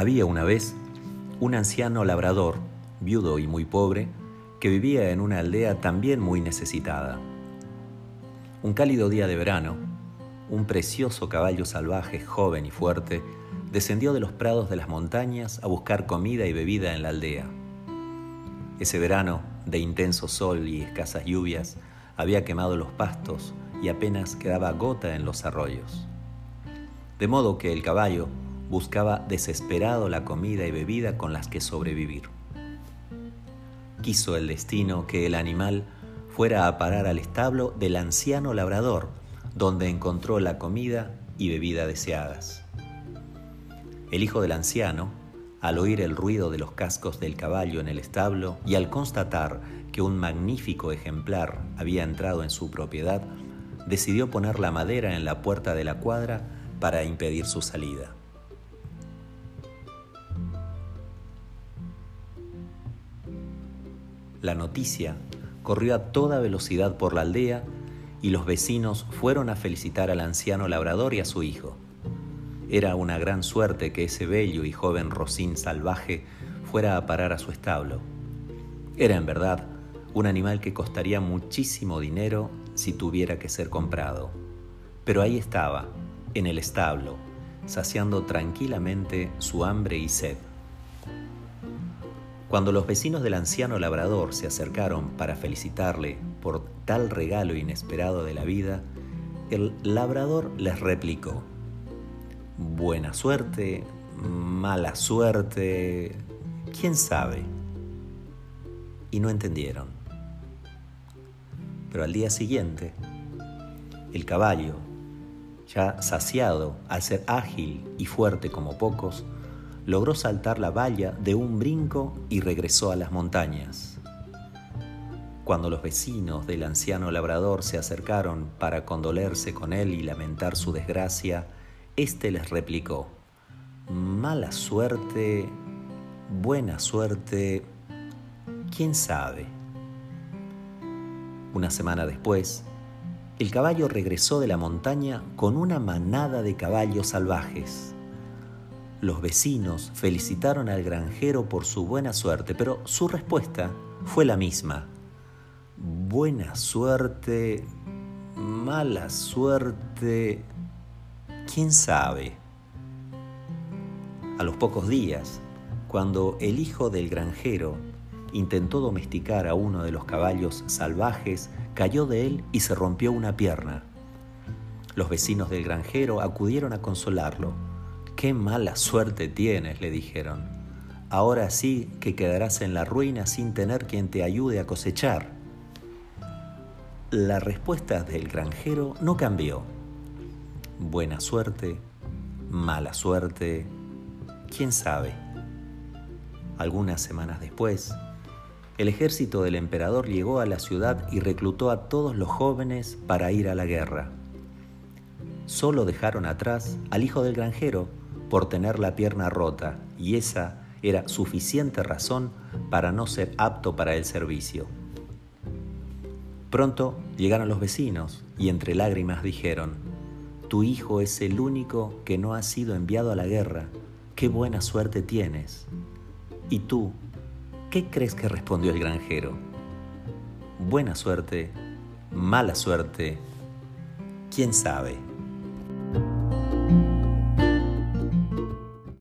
Había una vez un anciano labrador, viudo y muy pobre, que vivía en una aldea también muy necesitada. Un cálido día de verano, un precioso caballo salvaje, joven y fuerte, descendió de los prados de las montañas a buscar comida y bebida en la aldea. Ese verano, de intenso sol y escasas lluvias, había quemado los pastos y apenas quedaba gota en los arroyos. De modo que el caballo buscaba desesperado la comida y bebida con las que sobrevivir. Quiso el destino que el animal fuera a parar al establo del anciano labrador, donde encontró la comida y bebida deseadas. El hijo del anciano, al oír el ruido de los cascos del caballo en el establo y al constatar que un magnífico ejemplar había entrado en su propiedad, decidió poner la madera en la puerta de la cuadra para impedir su salida. La noticia corrió a toda velocidad por la aldea y los vecinos fueron a felicitar al anciano labrador y a su hijo. Era una gran suerte que ese bello y joven rocín salvaje fuera a parar a su establo. Era en verdad un animal que costaría muchísimo dinero si tuviera que ser comprado. Pero ahí estaba, en el establo, saciando tranquilamente su hambre y sed. Cuando los vecinos del anciano labrador se acercaron para felicitarle por tal regalo inesperado de la vida, el labrador les replicó, buena suerte, mala suerte, quién sabe. Y no entendieron. Pero al día siguiente, el caballo, ya saciado al ser ágil y fuerte como pocos, logró saltar la valla de un brinco y regresó a las montañas. Cuando los vecinos del anciano labrador se acercaron para condolerse con él y lamentar su desgracia, éste les replicó, mala suerte, buena suerte, quién sabe. Una semana después, el caballo regresó de la montaña con una manada de caballos salvajes los vecinos felicitaron al granjero por su buena suerte, pero su respuesta fue la misma. Buena suerte, mala suerte, quién sabe. A los pocos días, cuando el hijo del granjero intentó domesticar a uno de los caballos salvajes, cayó de él y se rompió una pierna. Los vecinos del granjero acudieron a consolarlo Qué mala suerte tienes, le dijeron. Ahora sí que quedarás en la ruina sin tener quien te ayude a cosechar. La respuesta del granjero no cambió. Buena suerte, mala suerte, quién sabe. Algunas semanas después, el ejército del emperador llegó a la ciudad y reclutó a todos los jóvenes para ir a la guerra. Solo dejaron atrás al hijo del granjero, por tener la pierna rota y esa era suficiente razón para no ser apto para el servicio. Pronto llegaron los vecinos y entre lágrimas dijeron, Tu hijo es el único que no ha sido enviado a la guerra, qué buena suerte tienes. ¿Y tú, qué crees que respondió el granjero? Buena suerte, mala suerte, quién sabe.